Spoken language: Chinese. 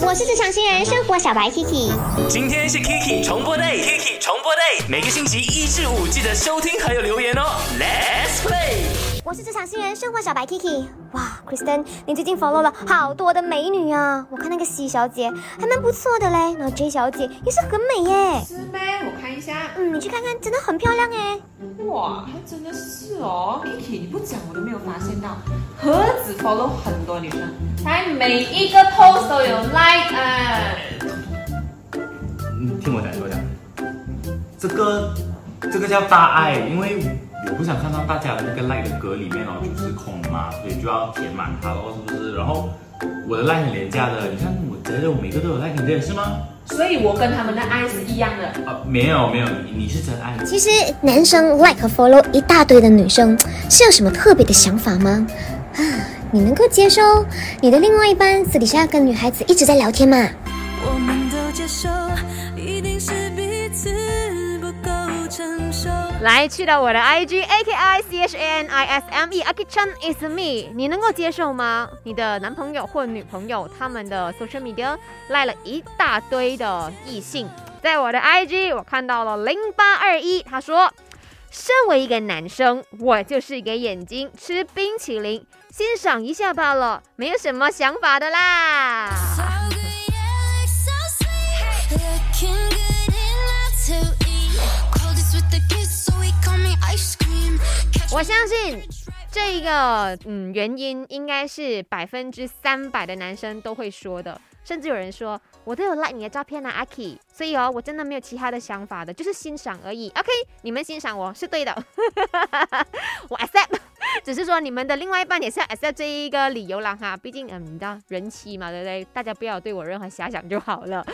我是职场新人生活小白 Kiki。今天是 Kiki 重播 day，Kiki 重播 day，每个星期一至五记得收听还有留言哦。Let's play。我是职场新人生活小白 Kiki。哇，Kristen，你最近 follow 了好多的美女啊！我看那个 C 小姐还蛮不错的嘞，然后 J 小姐也是很美耶。是呗，我看一下。嗯，你去看看，真的很漂亮哎。哇，还真的是哦，Kiki，你不讲我都没有发现到，何止 follow 很多女生，她每一个 post 都有 like 啊。你，听我讲，听我讲，这个这个叫大爱，因为我不想看到大家的那个 like 的格里面哦就是空嘛，所以就要填满它喽，是不是？然后我的 like 很廉价的，你看我觉得我每个都有 like，你这也是吗？所以我跟他们的爱是一样的。啊，没有没有，你你是真爱。其实男生 like 和 follow 一大堆的女生，是有什么特别的想法吗？啊，你能够接受你的另外一半私底下跟女孩子一直在聊天吗？我们都接受，一定是彼此不够成熟。来，去到我的 IG A K I C H A N I S M E Aki Chan is me，你能够接受吗？你的男朋友或女朋友他们的 social media 赖了一大堆的异性，在我的 IG 我看到了零八二一，他说，身为一个男生，我就是一个眼睛，吃冰淇淋欣赏一下罢了，没有什么想法的啦。我相信这一个嗯原因应该是百分之三百的男生都会说的，甚至有人说我都有 like 你的照片啊，阿 K，所以哦我真的没有其他的想法的，就是欣赏而已。OK，你们欣赏我是对的，我 accept，只是说你们的另外一半也是要 accept 这一个理由啦哈，毕竟嗯你知道人妻嘛，对不对？大家不要对我任何遐想就好了。